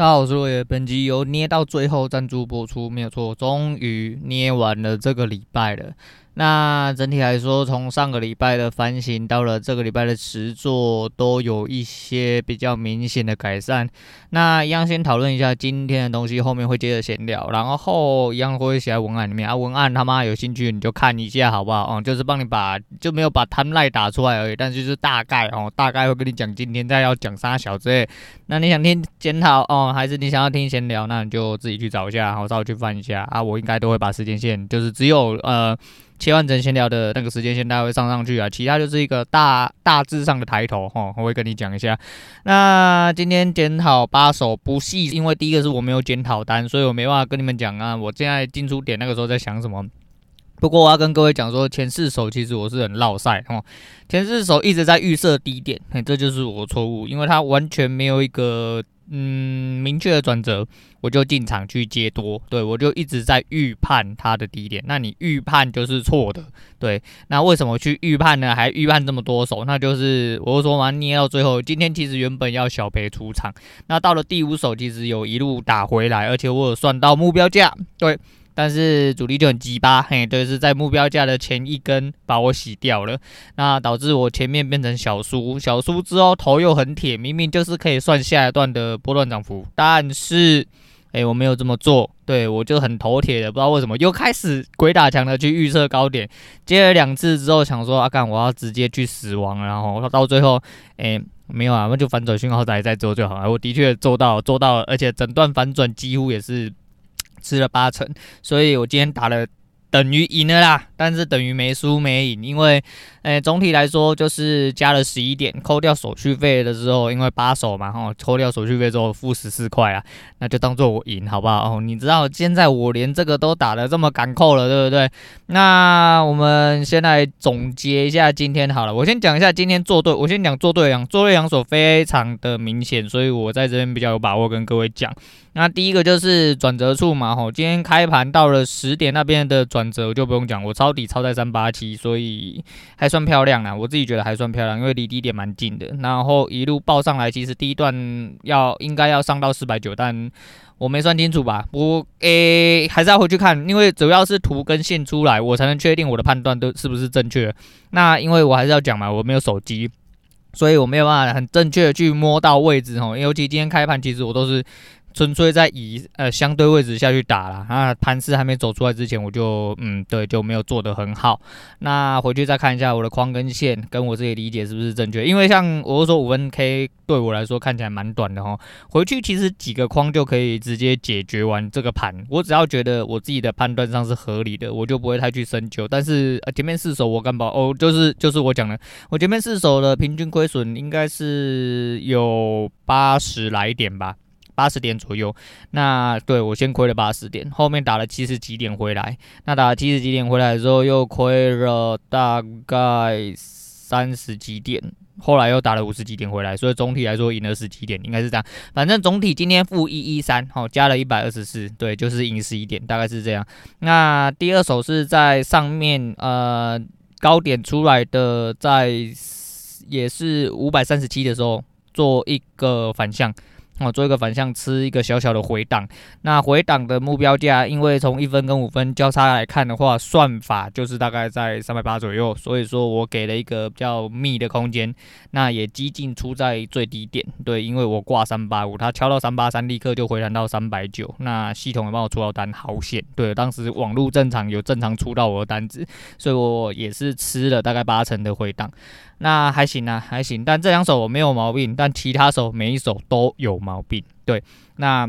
大家好，我是落叶。本集由捏到最后赞助播出，没有错，终于捏完了这个礼拜了。那整体来说，从上个礼拜的反省到了这个礼拜的实作，都有一些比较明显的改善。那一样先讨论一下今天的东西，后面会接着闲聊，然后一样会写在文案里面啊。文案他妈有兴趣你就看一下好不好？嗯，就是帮你把就没有把贪赖打出来而已，但是就是大概哦，大概会跟你讲今天在要讲啥小之类。那你想听检讨哦，还是你想要听闲聊？那你就自己去找一下，然后稍微去翻一下啊。我应该都会把时间线，就是只有呃。切换成闲聊的那个时间线，大概会上上去啊。其他就是一个大大致上的抬头哈，我会跟你讲一下。那今天检讨八手不细，因为第一个是我没有检讨单，所以我没办法跟你们讲啊。我现在进出点那个时候在想什么？不过我要跟各位讲说，前四手其实我是很落赛哈，前四手一直在预设低点，这就是我错误，因为它完全没有一个。嗯，明确的转折，我就进场去接多，对，我就一直在预判它的低点。那你预判就是错的，对。那为什么去预判呢？还预判这么多手？那就是我说嘛，捏到最后，今天其实原本要小赔出场，那到了第五手，其实有一路打回来，而且我有算到目标价，对。但是主力就很鸡巴，嘿，对，是在目标价的前一根把我洗掉了，那导致我前面变成小输，小输之后头又很铁，明明就是可以算下一段的波段涨幅，但是，哎，我没有这么做，对，我就很头铁的，不知道为什么又开始鬼打墙的去预测高点，接了两次之后想说啊干，我要直接去死亡，然后到最后，哎，没有啊，那就反转讯号再再做就好了，我的确做到做到，而且整段反转几乎也是。吃了八成，所以我今天打了。等于赢了啦，但是等于没输没赢，因为，诶、总体来说就是加了十一点，扣掉手续费的时候，因为八手嘛，哈，扣掉手续费之后负十四块啊，那就当做我赢，好不好？哦，你知道现在我连这个都打得这么敢扣了，对不对？那我们先来总结一下今天好了，我先讲一下今天做对，我先讲做对两做对两手非常的明显，所以我在这边比较有把握跟各位讲。那第一个就是转折处嘛，吼，今天开盘到了十点那边的转折我就不用讲，我抄底抄在三八七，所以还算漂亮啊，我自己觉得还算漂亮，因为离低点蛮近的。然后一路报上来，其实第一段要应该要上到四百九，但我没算清楚吧，我诶、还是要回去看，因为主要是图跟线出来，我才能确定我的判断都是不是正确。那因为我还是要讲嘛，我没有手机，所以我没有办法很正确的去摸到位置吼，尤其今天开盘，其实我都是。纯粹在以呃相对位置下去打了，那盘势还没走出来之前，我就嗯对就没有做得很好。那回去再看一下我的框跟线，跟我自己理解是不是正确？因为像我说五分 K 对我来说看起来蛮短的哈，回去其实几个框就可以直接解决完这个盘。我只要觉得我自己的判断上是合理的，我就不会太去深究。但是呃前面四手我敢保哦，就是就是我讲的，我前面四手的平均亏损应该是有八十来点吧。八十点左右，那对我先亏了八十点，后面打了七十几点回来，那打了七十几点回来之后又亏了大概三十几点，后来又打了五十几点回来，所以总体来说赢了十几点，应该是这样。反正总体今天负一一三，好，加了一百二十四，对，就是赢十一点，大概是这样。那第二手是在上面，呃，高点出来的，在也是五百三十七的时候做一个反向。哦，做一个反向吃一个小小的回档，那回档的目标价，因为从一分跟五分交叉来看的话，算法就是大概在三百八左右，所以说我给了一个比较密的空间，那也几进出在最低点，对，因为我挂三八五，它敲到三八三，立刻就回弹到三百九，那系统也帮我出到单，好险，对，当时网络正常有正常出到我的单子，所以我也是吃了大概八成的回档。那还行啊，还行，但这两首我没有毛病，但其他首每一首都有毛病。对，那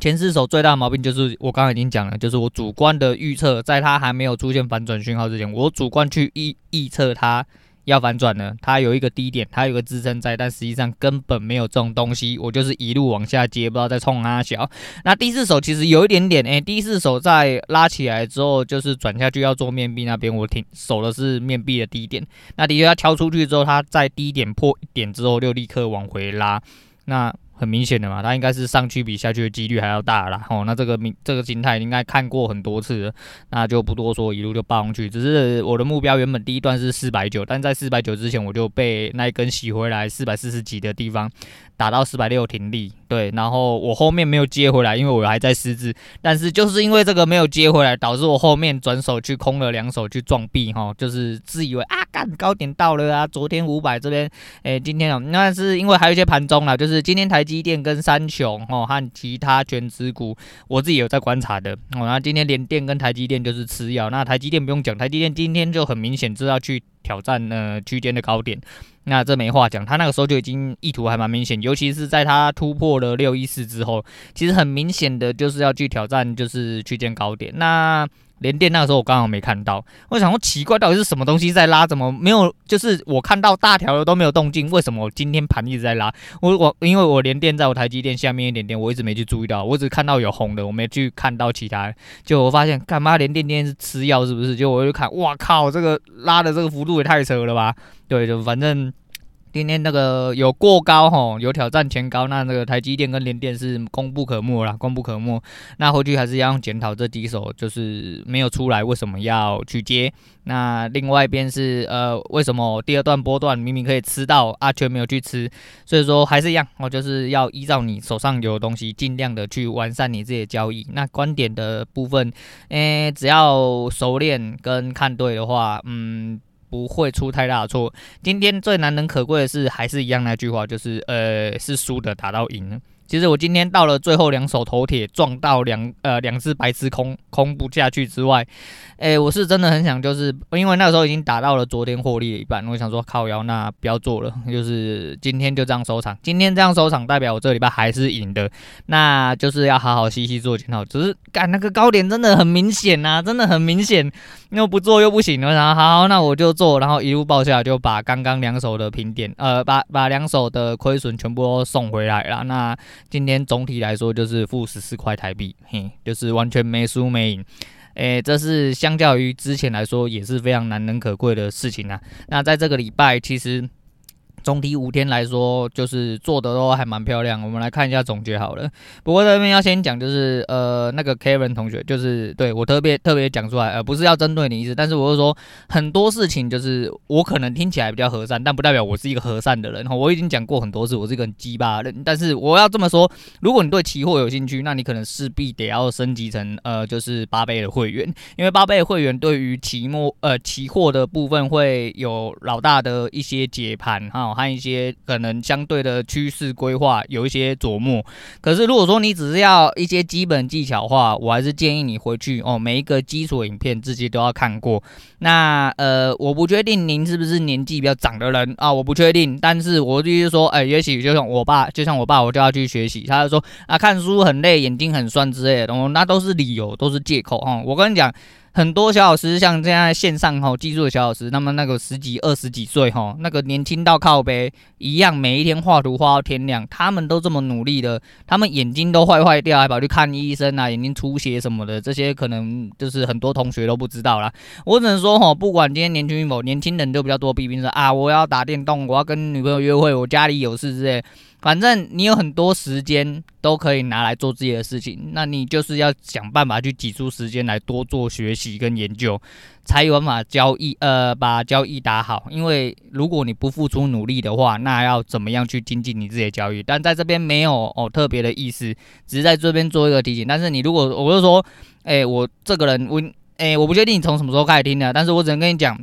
前四首最大毛病就是我刚刚已经讲了，就是我主观的预测，在它还没有出现反转讯号之前，我主观去预预测它。要反转呢，它有一个低点，它有个支撑在，但实际上根本没有这种东西，我就是一路往下接，不知道在冲哪小。那第四手其实有一点点，诶、第四手在拉起来之后，就是转下去要做面壁那边，我挺守的是面壁的低点。那的确它敲出去之后，它在低点破一点之后，就立刻往回拉。那很明显的嘛，它应该是上去比下去的几率还要大啦。哦，那这个明这个形态应该看过很多次，那就不多说，一路就爆上去。只是我的目标原本第一段是四百九，但在四百九之前我就被那一根洗回来四百四十几的地方打到四百六停利，对，然后我后面没有接回来，因为我还在失智。但是就是因为这个没有接回来，导致我后面转手去空了两手去撞壁哈，就是自以为啊，干高点到了啊，昨天五百这边，哎，今天哦，那是因为还有一些盘中啦，就是今天台积电跟三雄哦和其他全职股，我自己有在观察的哦。然后今天联电跟台积电就是吃药，那台积电不用讲，台积电今天就很明显知道去挑战呃区间的高点。那这没话讲，他那个时候就已经意图还蛮明显，尤其是在他突破了六一四之后，其实很明显的就是要去挑战就是区间高点。那连电那个时候我刚好没看到，我想说奇怪，到底是什么东西在拉？怎么没有？就是我看到大条的都没有动静，为什么我今天盘一直在拉？我我因为我连电在我台积电下面一点点，我一直没去注意到，我只看到有红的，我没去看到其他。就我发现干嘛连电今天是吃药是不是？就我就看，哇靠，这个拉的这个幅度也太扯了吧？对，就反正。今天那个有过高吼，有挑战前高，那那个台积电跟联电是功不可没啦，功不可没。那回去还是要用检讨这几手，就是没有出来，为什么要去接？那另外一边是呃，为什么第二段波段明明可以吃到，啊却没有去吃？所以说还是一样，我就是要依照你手上有的东西，尽量的去完善你自己的交易。那观点的部分，诶、欸，只要熟练跟看对的话，嗯。不会出太大的错。今天最难能可贵的是，还是一样那句话，就是呃，是输的打到赢。其实我今天到了最后两手头铁撞到两呃两只白痴空空不下去之外，诶，我是真的很想就是因为那时候已经打到了昨天获利一半，我想说靠腰那不要做了，就是今天就这样收场。今天这样收场代表我这礼拜还是赢的，那就是要好好细细做检讨。只是干那个高点真的很明显呐、啊，真的很明显，又不做又不行。我想好，好，那我就做，然后一路报下来就把刚刚两手的平点呃把把两手的亏损全部都送回来了。那今天总体来说就是负十四块台币，嘿，就是完全没输没赢，诶、这是相较于之前来说也是非常难能可贵的事情啊。那在这个礼拜，其实。总体五天来说，就是做的都还蛮漂亮。我们来看一下总结好了。不过这边要先讲，就是呃，那个 Kevin 同学，就是对我特别特别讲出来，呃，不是要针对你意思，但是我是说很多事情，就是我可能听起来比较和善，但不代表我是一个和善的人。我已经讲过很多次，我是一个很鸡巴的人。但是我要这么说，如果你对期货有兴趣，那你可能势必得要升级成呃，就是八倍的会员，因为八倍的会员对于期末呃期货的部分会有老大的一些解盘哈。和一些可能相对的趋势规划有一些琢磨，可是如果说你只是要一些基本技巧的话，我还是建议你回去哦，每一个基础影片自己都要看过。那呃，我不确定您是不是年纪比较长的人啊，我不确定，但是我就是说，哎、也许就像我爸，就像我爸，我就要去学习。他就说啊，看书很累，眼睛很酸之类的，哦，那都是理由，都是借口哈。我跟你讲。很多小老师，像现在线上吼技术的小老师，那么那个十几、二十几岁吼，那个年轻到靠背一样，每一天画图画到天亮，他们都这么努力的，他们眼睛都坏坏掉，还跑去看医生啊，眼睛出血什么的，这些可能就是很多同学都不知道啦。我只能说吼，不管今天年轻与否，年轻人都比较多批评说啊，我要打电动，我要跟女朋友约会，我家里有事之类。反正你有很多时间都可以拿来做自己的事情，那你就是要想办法去挤出时间来多做学习跟研究，才有办法交易呃把交易打好。因为如果你不付出努力的话，那要怎么样去精进你自己的交易？但在这边没有哦特别的意思，只是在这边做一个提醒。但是你如果我就说，哎、欸，我这个人我哎、欸，我不确定你从什么时候开始听的，但是我只能跟你讲，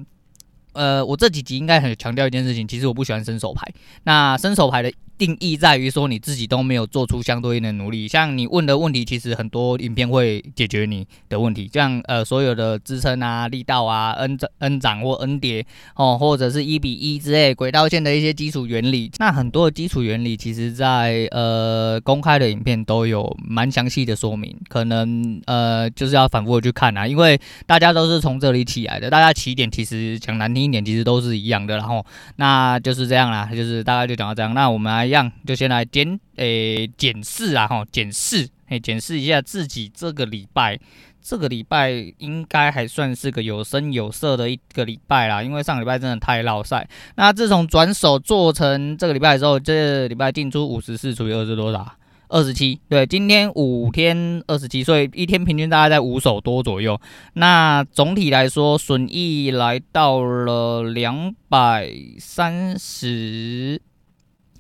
呃，我这几集应该很强调一件事情，其实我不喜欢伸手牌。那伸手牌的。定义在于说你自己都没有做出相对应的努力，像你问的问题，其实很多影片会解决你的问题，像呃所有的支撑啊、力道啊、N 涨、N 涨或 N 跌哦，或者是一比一之类轨道线的一些基础原理，那很多的基础原理，其实在呃公开的影片都有蛮详细的说明，可能呃就是要反复的去看啊，因为大家都是从这里起来的，大家起点其实讲难听一点，其实都是一样的，然后那就是这样啦，就是大概就讲到这样，那我们来。样，就先来检诶检视啊哈，检视诶检视一下自己这个礼拜，这个礼拜应该还算是个有声有色的一个礼拜啦，因为上礼拜真的太落赛。那自从转手做成这个礼拜之后，这礼拜进出五十四除以二是多少？二十七。对，今天五天二十七，所以一天平均大概在五手多左右。那总体来说，损益来到了两百三十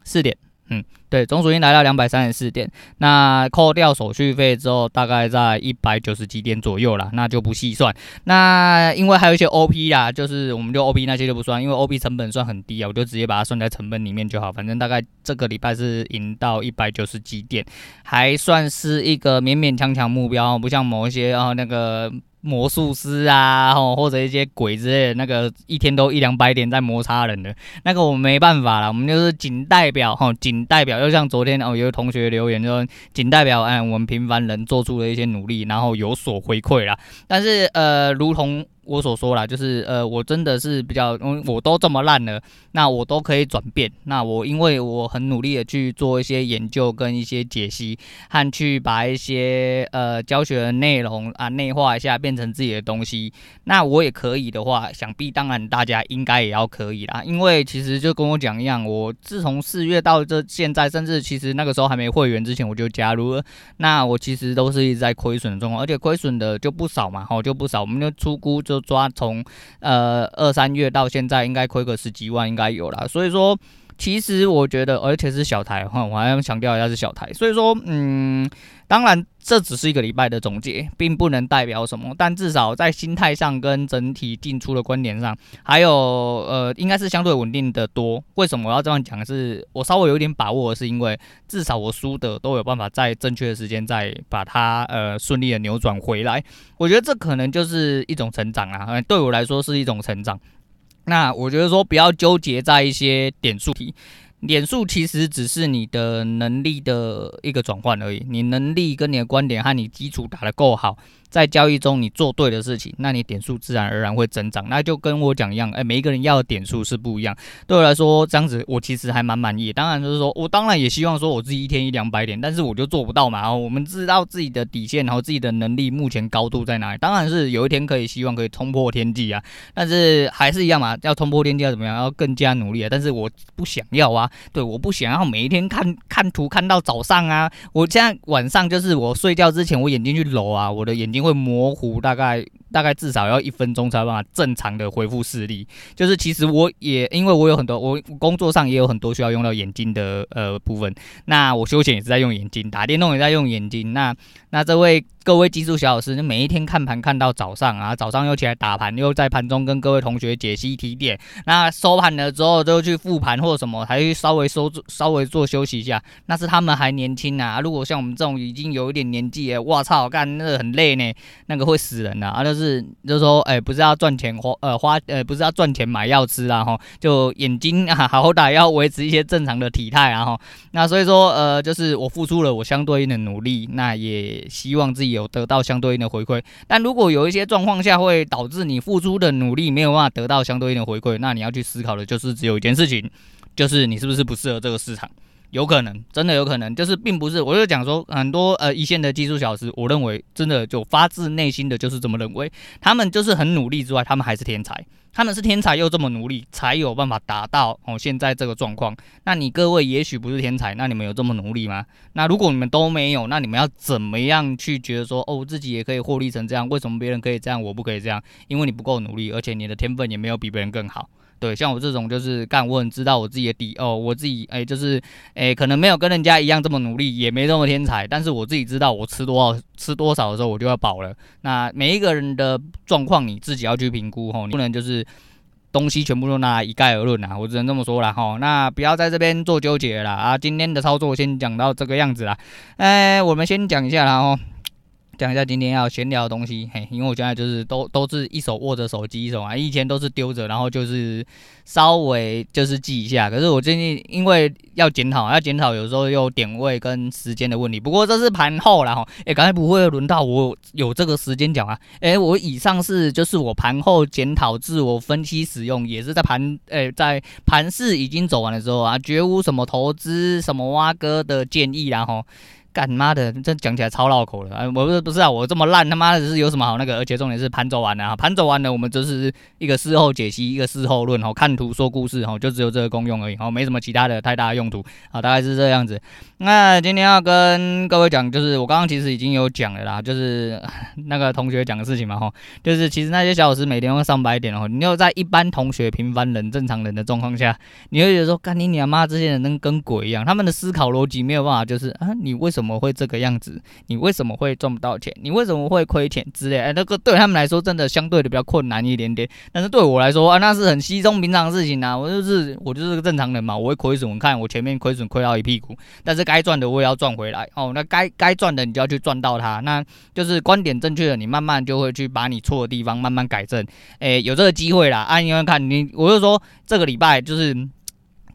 四点。嗯，对，总属金来到两百三十四点，那扣掉手续费之后，大概在一百九十几点左右啦，那就不细算。那因为还有一些 OP 啦，就是我们就 OP 那些就不算，因为 OP 成本算很低啊，我就直接把它算在成本里面就好。反正大概这个礼拜是赢到一百九十几点，还算是一个勉勉强强目标，不像某一些啊那个。魔术师啊，吼，或者一些鬼之类的，那个一天都一两百点在摩擦人的，那个我们没办法了，我们就是仅代表，吼，仅代表，就像昨天哦，有同学留言说，仅代表，哎，我们平凡人做出了一些努力，然后有所回馈了。但是，呃，如同。我所说啦，就是呃，我真的是比较，嗯，我都这么烂了，那我都可以转变。那我因为我很努力的去做一些研究跟一些解析，和去把一些呃教学的内容啊内化一下，变成自己的东西。那我也可以的话，想必当然大家应该也要可以啦。因为其实就跟我讲一样，我自从四月到这现在，甚至其实那个时候还没会员之前我就加入了。那我其实都是一直在亏损的状况，而且亏损的就不少嘛，吼就不少，我们就出估。就抓从呃二三月到现在，应该亏个十几万，应该有了。所以说，其实我觉得，而且是小台哈，我还要强调一下是小台。所以说，嗯。当然，这只是一个礼拜的总结，并不能代表什么。但至少在心态上跟整体进出的观点上，还有呃，应该是相对稳定的多。为什么我要这样讲？是我稍微有一点把握，是因为至少我输的都有办法在正确的时间再把它呃顺利的扭转回来。我觉得这可能就是一种成长啊，对我来说是一种成长。那我觉得说不要纠结在一些点数题。点数其实只是你的能力的一个转换而已，你能力跟你的观点和你基础打得够好。在交易中，你做对的事情，那你点数自然而然会增长。那就跟我讲一样，哎、每一个人要的点数是不一样。对我来说，这样子我其实还蛮满意。当然就是说我当然也希望说我自己一天一两百点，但是我就做不到嘛。然后我们知道自己的底线，然后自己的能力目前高度在哪里。当然是有一天可以希望可以冲破天际啊，但是还是一样嘛，要冲破天际要怎么样？要更加努力啊。但是我不想要啊，对，我不想要每一天看看图看到早上啊。我现在晚上就是我睡觉之前，我眼睛去揉啊，我的眼睛。会模糊，大概大概至少要一分钟才有办法正常的恢复视力。就是其实我也因为我有很多，我工作上也有很多需要用到眼睛的呃部分。那我休闲也是在用眼睛，打电动也在用眼睛。那那这位。各位技术小老师，每一天看盘看到早上啊，早上又起来打盘，又在盘中跟各位同学解析提点。那收盘了之后就去复盘或者什么，还去稍微收稍微做休息一下。那是他们还年轻啊，如果像我们这种已经有一点年纪，我操，干那个很累呢，那个会死人的啊。就是是就是说，哎，不是要赚钱花呃花呃，不是要赚钱买药吃啊哈，就眼睛啊好歹要维持一些正常的体态啊哈。那所以说呃，就是我付出了我相对应的努力，那也希望自己。有得到相对应的回馈，但如果有一些状况下会导致你付出的努力没有办法得到相对应的回馈，那你要去思考的就是只有一件事情，就是你是不是不适合这个市场。有可能，真的有可能，就是并不是，我就讲说很多呃一线的技术小时，我认为真的就发自内心的就是这么认为，他们就是很努力之外，他们还是天才，他们是天才又这么努力，才有办法达到哦现在这个状况。那你各位也许不是天才，那你们有这么努力吗？那如果你们都没有，那你们要怎么样去觉得说哦自己也可以获利成这样？为什么别人可以这样，我不可以这样？因为你不够努力，而且你的天分也没有比别人更好。对，像我这种就是干，我很知道我自己的底哦，我自己哎，就是哎，可能没有跟人家一样这么努力，也没这么天才，但是我自己知道我吃多少吃多少的时候，我就要饱了。那每一个人的状况你自己要去评估吼，你不能就是东西全部都拿来一概而论啊，我只能这么说了哈。那不要在这边做纠结了啊，今天的操作先讲到这个样子啦，哎，我们先讲一下啦吼。讲一下今天要闲聊的东西，嘿，因为我现在就是都都是一手握着手机，一手啊，以前都是丢着，然后就是稍微就是记一下。可是我最近因为要检讨，要检讨，有时候又点位跟时间的问题。不过这是盘后啦，哈，诶，刚才不会轮到我有这个时间讲啊，诶，我以上是就是我盘后检讨、自我分析使用，也是在盘诶在盘市已经走完的时候啊，绝无什么投资什么挖哥的建议啦，哈。干妈的，这讲起来超绕口的。哎，我不是不是啊，我这么烂，他妈的是有什么好那个？而且重点是盘走完了啊，盘走完了，我们就是一个事后解析，一个事后论，哦，看图说故事，哦，就只有这个功用而已，哦，没什么其他的太大的用途，啊，大概是这样子。那今天要跟各位讲，就是我刚刚其实已经有讲了啦，就是 那个同学讲的事情嘛，哈，就是其实那些小老师每天会上百点哦，你要在一般同学、平凡人、正常人的状况下，你会觉得说，干你娘妈，这些人能跟鬼一样，他们的思考逻辑没有办法，就是啊，你为什么怎么会这个样子？你为什么会赚不到钱？你为什么会亏钱之类？哎，那个对他们来说真的相对的比较困难一点点，但是对我来说啊，那是很稀松平常的事情啊，我就是我就是个正常人嘛，我会亏损，我看我前面亏损亏到一屁股，但是该。赚的我也要赚回来哦，那该该赚的你就要去赚到它，那就是观点正确的，你慢慢就会去把你错的地方慢慢改正，诶，有这个机会啦，啊，因为看你，我就说这个礼拜就是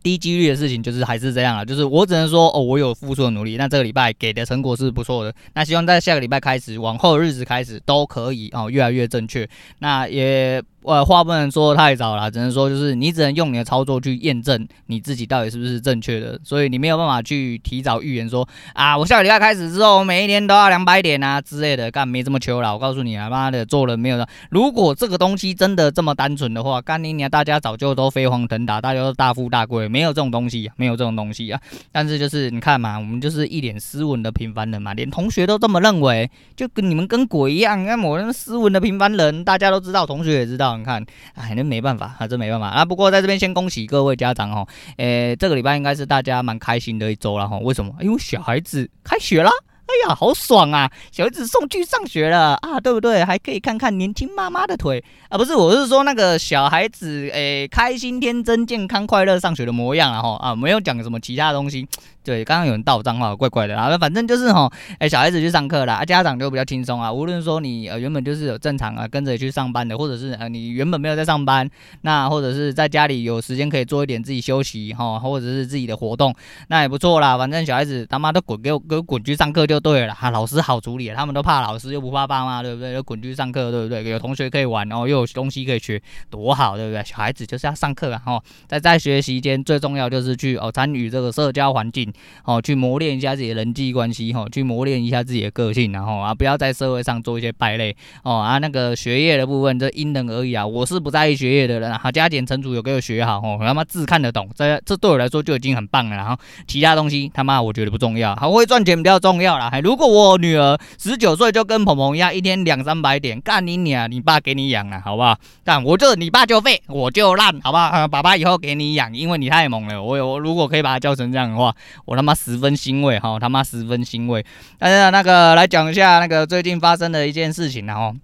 低几率的事情，就是还是这样啊，就是我只能说哦，我有付出的努力，那这个礼拜给的成果是不错的，那希望在下个礼拜开始，往后日子开始都可以哦，越来越正确，那也。呃，话不能说太早了，只能说就是你只能用你的操作去验证你自己到底是不是正确的，所以你没有办法去提早预言说啊，我下个礼拜开始之后，我每一天都要两百点啊之类的，干没这么求了。我告诉你啊，妈的，做人没有的。如果这个东西真的这么单纯的话，干你娘，大家早就都飞黄腾达，大家都大富大贵，没有这种东西，没有这种东西啊。但是就是你看嘛，我们就是一脸斯文的平凡人嘛，连同学都这么认为，就跟你们跟鬼一样。你看我那斯文的平凡人，大家都知道，同学也知道。你看，哎，那没办法，啊，真没办法啊。不过在这边先恭喜各位家长哦，诶，这个礼拜应该是大家蛮开心的一周了哈。为什么？因为小孩子开学了。哎呀，好爽啊！小孩子送去上学了啊，对不对？还可以看看年轻妈妈的腿啊，不是，我是说那个小孩子，诶，开心、天真、健康、快乐上学的模样啊，哈啊，没有讲什么其他东西。对，刚刚有人道脏话，怪怪的啊。反正就是哈，哎，小孩子去上课了啊，家长就比较轻松啊。无论说你呃原本就是有正常啊跟着去上班的，或者是呃你原本没有在上班，那或者是在家里有时间可以做一点自己休息哈，或者是自己的活动，那也不错啦。反正小孩子他妈都滚给我给我滚去上课就对了哈，老师好处理，他们都怕老师又不怕爸妈，对不对？就滚去上课，对不对？有同学可以玩，然后又有东西可以学，多好，对不对？小孩子就是要上课啊，哈，在在学习间最重要就是去哦参与这个社交环境，哦去磨。练一下自己的人际关系哈，去磨练一下自己的个性，然后啊，不要在社会上做一些败类哦啊。那个学业的部分，这因人而异啊。我是不在意学业的人，好加减乘除有给我学好哦，他妈字看得懂，这这对我来说就已经很棒了。然后其他东西他妈我觉得不重要，好会赚钱比较重要啦。如果我女儿十九岁就跟鹏鹏一样，一天两三百点，干你娘，你爸给你养了，好不好？但我就你爸就废，我就烂，好不好？爸爸以后给你养，因为你太猛了。我我如果可以把他教成这样的话，我他妈十分。欣慰哈，他妈十分欣慰。但是那个来讲一下那个最近发生的一件事情，然后。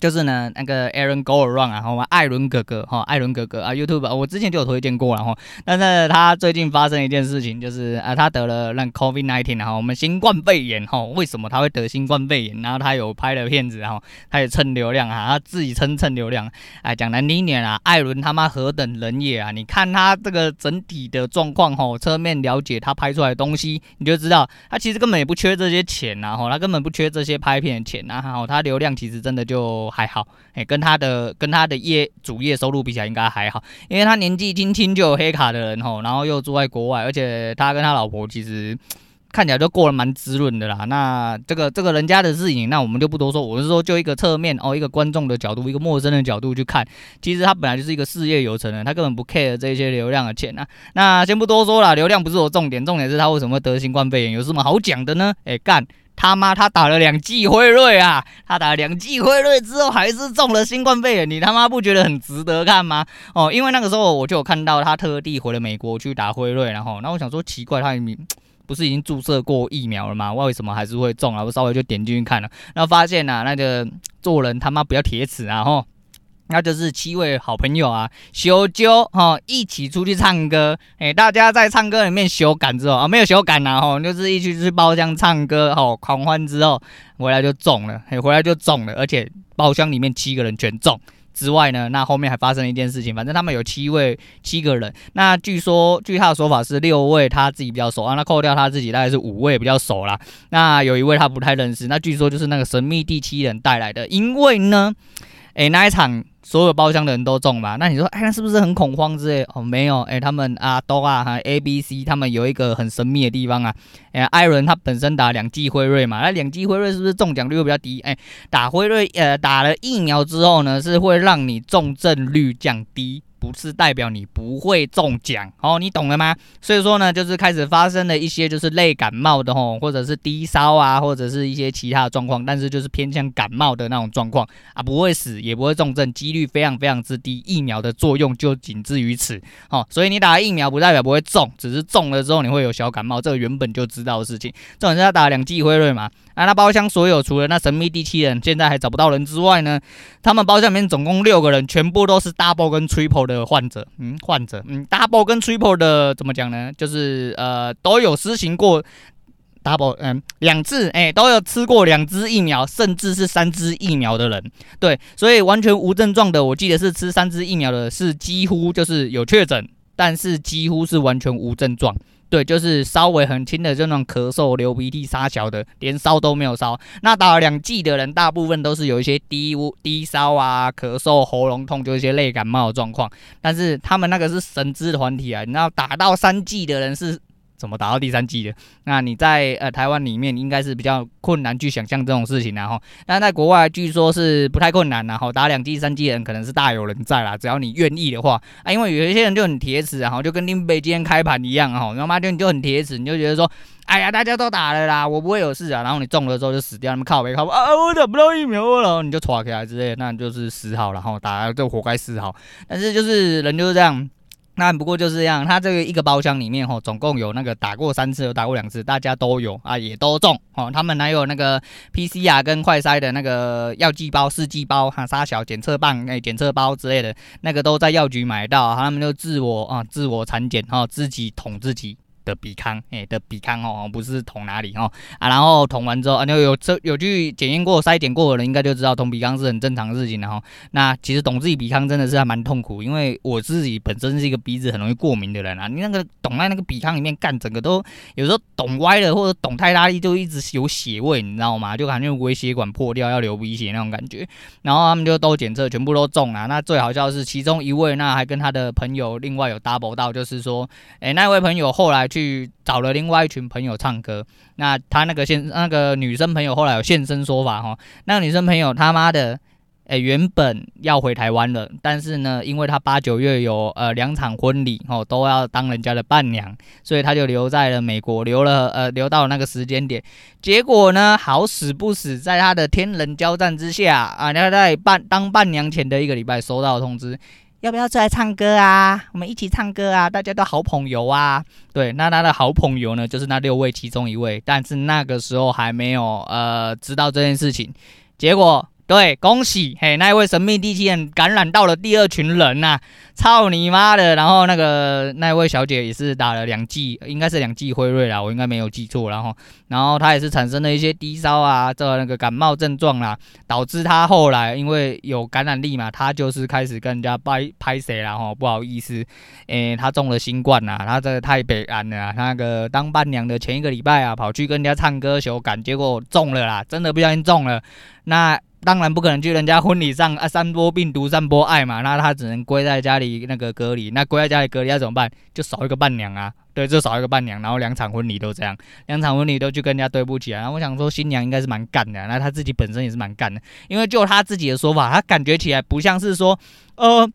就是呢，那个 Aaron Go Around 啊，好吗？艾伦哥哥哈，艾伦哥哥啊，YouTube 我之前就有推荐过了哈。但是他最近发生一件事情，就是啊，他得了那 COVID nineteen 哈，我们新冠肺炎哈。为什么他会得新冠肺炎？然后他有拍了片子哈，他也蹭流量啊，他自己蹭蹭流量。哎，讲难听点啊，艾伦他妈何等人也啊！你看他这个整体的状况哈，侧面了解他拍出来的东西，你就知道他其实根本也不缺这些钱呐哈，他根本不缺这些拍片的钱呐哈，他流量其实真的就。还好，哎，跟他的跟他的业主业收入比起来，应该还好，因为他年纪轻轻就有黑卡的人吼，然后又住在国外，而且他跟他老婆其实看起来都过得蛮滋润的啦。那这个这个人家的事情，那我们就不多说。我是说，就一个侧面哦，一个观众的角度，一个陌生的角度去看，其实他本来就是一个事业有成的，他根本不 care 这些流量的钱呐。那先不多说了，流量不是我重点，重点是他为什么会得新冠肺炎，有什么好讲的呢？哎，干。他妈，他打了两剂辉瑞啊！他打了两剂辉瑞之后，还是中了新冠肺炎。你他妈不觉得很值得看吗？哦，因为那个时候我就有看到他特地回了美国去打辉瑞，然后，那我想说奇怪，他不是已经注射过疫苗了吗？为什么还是会中啊？我稍微就点进去看了，然后发现呐、啊，那个做人他妈不要铁齿啊！吼。那就是七位好朋友啊，小酒哈，一起出去唱歌，哎，大家在唱歌里面修改之后啊，没有修改呐哈，就是一起去包厢唱歌，哈，狂欢之后回来就中了，哎，回来就中了，而且包厢里面七个人全中。之外呢，那后面还发生了一件事情，反正他们有七位七个人，那据说据他的说法是六位他自己比较熟啊，那扣掉他自己大概是五位比较熟啦，那有一位他不太认识，那据说就是那个神秘第七人带来的，因为呢，哎，那一场。所有包厢的人都中嘛？那你说，哎，那是不是很恐慌之类？哦，没有，哎，他们啊都啊哈 A、B、C，他们有一个很神秘的地方啊。哎，艾伦他本身打两剂辉瑞嘛，那两剂辉瑞是不是中奖率会比较低？哎，打辉瑞呃打了疫苗之后呢，是会让你重症率降低。不是代表你不会中奖哦，你懂了吗？所以说呢，就是开始发生了一些就是类感冒的吼，或者是低烧啊，或者是一些其他的状况，但是就是偏向感冒的那种状况啊，不会死也不会重症，几率非常非常之低，疫苗的作用就仅止于此哦。所以你打疫苗不代表不会中，只是中了之后你会有小感冒，这个原本就知道的事情。这种是要打两剂辉瑞嘛？啊，那包厢所有除了那神秘第七人现在还找不到人之外呢，他们包厢里面总共六个人，全部都是 double 跟 triple 的患者。嗯，患者，嗯，double 跟 triple 的怎么讲呢？就是呃都有施行过 double，嗯，两次，哎，都有吃过两支疫苗，甚至是三支疫苗的人。对，所以完全无症状的，我记得是吃三支疫苗的，是几乎就是有确诊，但是几乎是完全无症状。对，就是稍微很轻的，就那种咳嗽、流鼻涕、沙小的，连烧都没有烧。那打了两剂的人，大部分都是有一些低低烧啊、咳嗽、喉咙痛，就一些类感冒的状况。但是他们那个是神之团体啊，你知道打到三剂的人是。怎么打到第三季的？那你在呃台湾里面应该是比较困难去想象这种事情，然后，但在国外据说是不太困难，然后打两季、三季的人可能是大有人在啦，只要你愿意的话啊，因为有一些人就很铁齿，然后就跟林北今天开盘一样哈，然后妈就你就很铁齿，你就觉得说，哎呀大家都打了啦，我不会有事啊，然后你中了之后就死掉，那么靠北靠啊，我打不到疫苗了，你就唰起来之类的，那就是死好，然后打了就活该死好，但是就是人就是这样。那不过就是这样，他这个一个包厢里面吼，总共有那个打过三次，有打过两次，大家都有啊，也都中哦。他们还有那个 PCR 跟快筛的那个药剂包、试剂包、哈沙小检测棒、哎检测包之类的，那个都在药局买到，他们就自我啊自我产检哈，自己捅自己。的鼻康，哎、的鼻康哦，不是捅哪里哦啊，然后捅完之后啊，有有这有去检验过、筛检过的人，应该就知道捅鼻康是很正常的事情的哈。那其实捅自己鼻康真的是还蛮痛苦，因为我自己本身是一个鼻子很容易过敏的人啊。你那个捅在那个鼻康里面干，整个都有时候捅歪了或者捅太大力，就一直有血味，你知道吗？就感觉微血管破掉要流鼻血那种感觉。然后他们就都检测，全部都中了。那最好笑的是其中一位，那还跟他的朋友另外有 double 到，就是说，哎、那位朋友后来去。去找了另外一群朋友唱歌，那他那个现那个女生朋友后来有现身说法哈，那个女生朋友他妈的，诶、原本要回台湾了，但是呢，因为他八九月有呃两场婚礼哦，都要当人家的伴娘，所以他就留在了美国，留了呃留到那个时间点，结果呢，好死不死，在他的天人交战之下啊，他在伴当伴娘前的一个礼拜收到通知。要不要出来唱歌啊？我们一起唱歌啊！大家都好朋友啊。对，那他的好朋友呢，就是那六位其中一位，但是那个时候还没有呃知道这件事情，结果。对，恭喜嘿，那一位神秘第七人感染到了第二群人呐、操你妈的！然后那个那位小姐也是打了两剂，应该是两剂辉瑞啦，我应该没有记错。然后，然后她也是产生了一些低烧啊，这、那个感冒症状啦，导致她后来因为有感染力嘛，她就是开始跟人家拍拍谁啦吼，不好意思，诶，她中了新冠呐，她在太悲安了，她那个当伴娘的前一个礼拜啊，跑去跟人家唱歌修改，结果中了啦，真的不小心中了，那。当然不可能去人家婚礼上啊，散播病毒、散播爱嘛。那他只能归在家里那个隔离。那归在家里隔离要怎么办？就少一个伴娘啊。对，就少一个伴娘。然后两场婚礼都这样，两场婚礼都去跟人家对不起啊。然后我想说，新娘应该是蛮干的。那她自己本身也是蛮干的，因为就她自己的说法，她感觉起来不像是说，呃。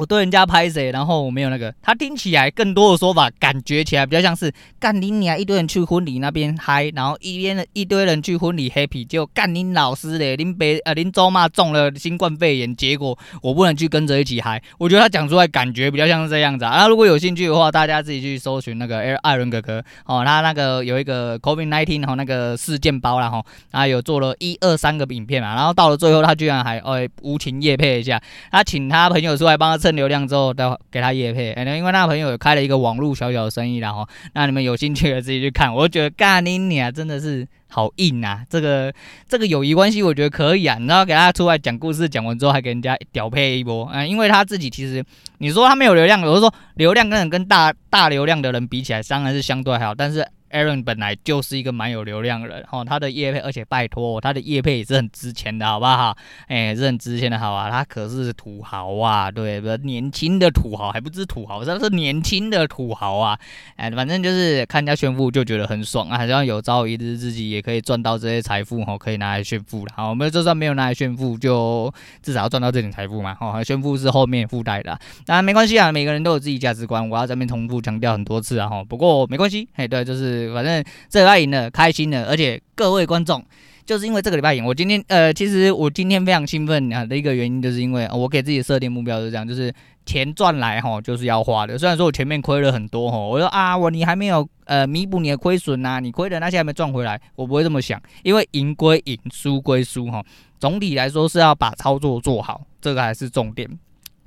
我对人家拍谁，然后我没有那个，他听起来更多的说法，感觉起来比较像是干你娘一堆人去婚礼那边嗨，然后一边一堆人去婚礼 happy，就干你老师嘞，林北呃林周嘛中了新冠肺炎，结果我不能去跟着一起嗨。我觉得他讲出来感觉比较像是这样子啊。那如果有兴趣的话，大家自己去搜寻那个艾艾伦哥哥哦，他那个有一个 COVID nineteen 哈那个事件包然后他有做了一二三个影片嘛，然后到了最后他居然还哦无情夜配一下，他请他朋友出来帮他测。流量之后，都给他业配，因为那个朋友开了一个网络小小的生意，然后那你们有兴趣的自己去看。我觉得干你娘真的是好硬啊！这个这个友谊关系，我觉得可以啊。然后给他出来讲故事，讲完之后还给人家屌配一波，嗯，因为他自己其实你说他没有流量，我是说流量跟跟大大流量的人比起来，当然是相对还好，但是。Aaron 本来就是一个蛮有流量的人，哦，他的业配，而且拜托，他的业配也是很值钱的，好不好？哎，是很值钱的，好啊，他可是土豪啊，对不？年轻的土豪还不是土豪，他是年轻的土豪啊，哎，反正就是看人家炫富就觉得很爽啊，好像有朝一日自己也可以赚到这些财富，哦，可以拿来炫富了。好，我们就算没有拿来炫富，就至少要赚到这点财富嘛，哦，炫富是后面附带的，当然没关系啊，每个人都有自己价值观，我要这边重复强调很多次啊，哈，不过没关系，哎，对，就是。反正这礼拜赢了，开心了，而且各位观众，就是因为这个礼拜赢，我今天呃，其实我今天非常兴奋啊的一个原因，就是因为我给自己设定目标是这样，就是钱赚来哈，就是要花的。虽然说我前面亏了很多哈，我说啊，我你还没有呃弥补你的亏损呐，你亏的那些还没赚回来，我不会这么想，因为赢归赢，输归输哈，总体来说是要把操作做好，这个还是重点。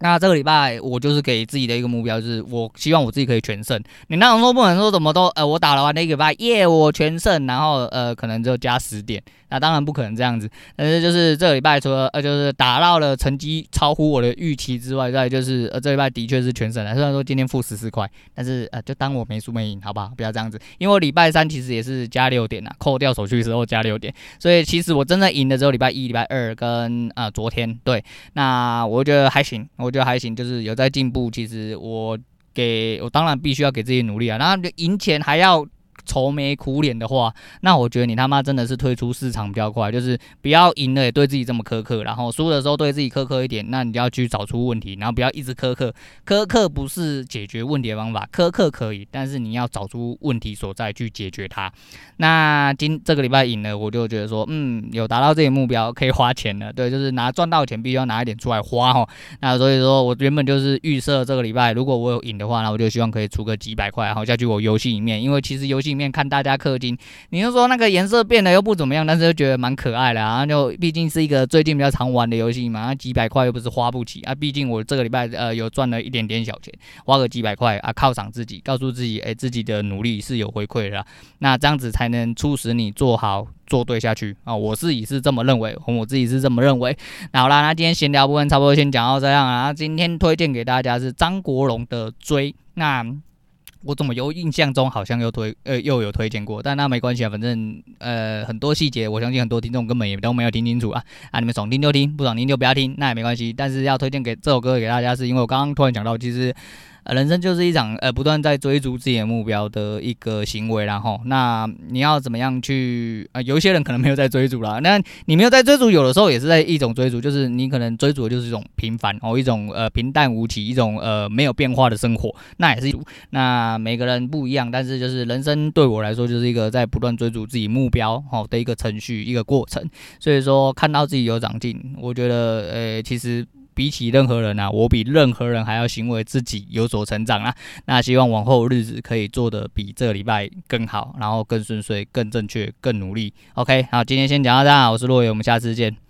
那这个礼拜我就是给自己的一个目标，就是我希望我自己可以全胜。你那种说不能说怎么都呃，我打了完那个礼拜，耶，我全胜，然后呃，可能就加十点。那当然不可能这样子，但是就是这个礼拜除了呃，就是打到了成绩超乎我的预期之外，再就是呃，这礼拜的确是全胜了。虽然说今天负十四块，但是呃，就当我没输没赢，好不好？不要这样子，因为礼拜三其实也是加六点呐，扣掉手续的时候加六点，所以其实我真的赢的只有礼拜一、礼拜二跟啊、呃、昨天。对，那我觉得还行，我觉得还行，就是有在进步。其实我给我当然必须要给自己努力啊，然后赢钱还要。愁眉苦脸的话，那我觉得你他妈真的是退出市场比较快，就是不要赢了也对自己这么苛刻，然后输的时候对自己苛刻一点，那你就要去找出问题，然后不要一直苛刻。苛刻不是解决问题的方法，苛刻可以，但是你要找出问题所在去解决它。那今这个礼拜赢了，我就觉得说，嗯，有达到这个目标，可以花钱了。对，就是拿赚到钱必须要拿一点出来花哈。那所以说我原本就是预设这个礼拜，如果我有赢的话，那我就希望可以出个几百块，然后下去我游戏里面，因为其实游戏。里面看大家氪金，你就说那个颜色变得又不怎么样，但是又觉得蛮可爱的啊！就毕竟是一个最近比较常玩的游戏嘛，那几百块又不是花不起啊。毕竟我这个礼拜呃有赚了一点点小钱，花个几百块啊，犒赏自己，告诉自己，哎、自己的努力是有回馈的。那这样子才能促使你做好做对下去啊！我自己是这么认为，我自己是这么认为。好啦，那今天闲聊部分差不多先讲到这样啊。今天推荐给大家是张国荣的《追》，那。我怎么有印象中好像又推呃又有推荐过，但那没关系啊，反正呃很多细节我相信很多听众根本也都没有听清楚啊啊你们爽听就听，不爽听就不要听，那也没关系。但是要推荐给这首歌给大家，是因为我刚刚突然讲到，其实。呃，人生就是一场呃不断在追逐自己的目标的一个行为，然后那你要怎么样去？呃，有一些人可能没有在追逐啦，那你没有在追逐，有的时候也是在一种追逐，就是你可能追逐的就是一种平凡哦，一种呃平淡无奇，一种呃没有变化的生活，那也是。那每个人不一样，但是就是人生对我来说就是一个在不断追逐自己目标哦的一个程序，一个过程。所以说看到自己有长进，我觉得呃其实。比起任何人啊，我比任何人还要行为自己有所成长啊！那希望往后日子可以做得比这个礼拜更好，然后更顺遂、更正确、更努力。OK，好，今天先讲到这，我是洛伟，我们下次见。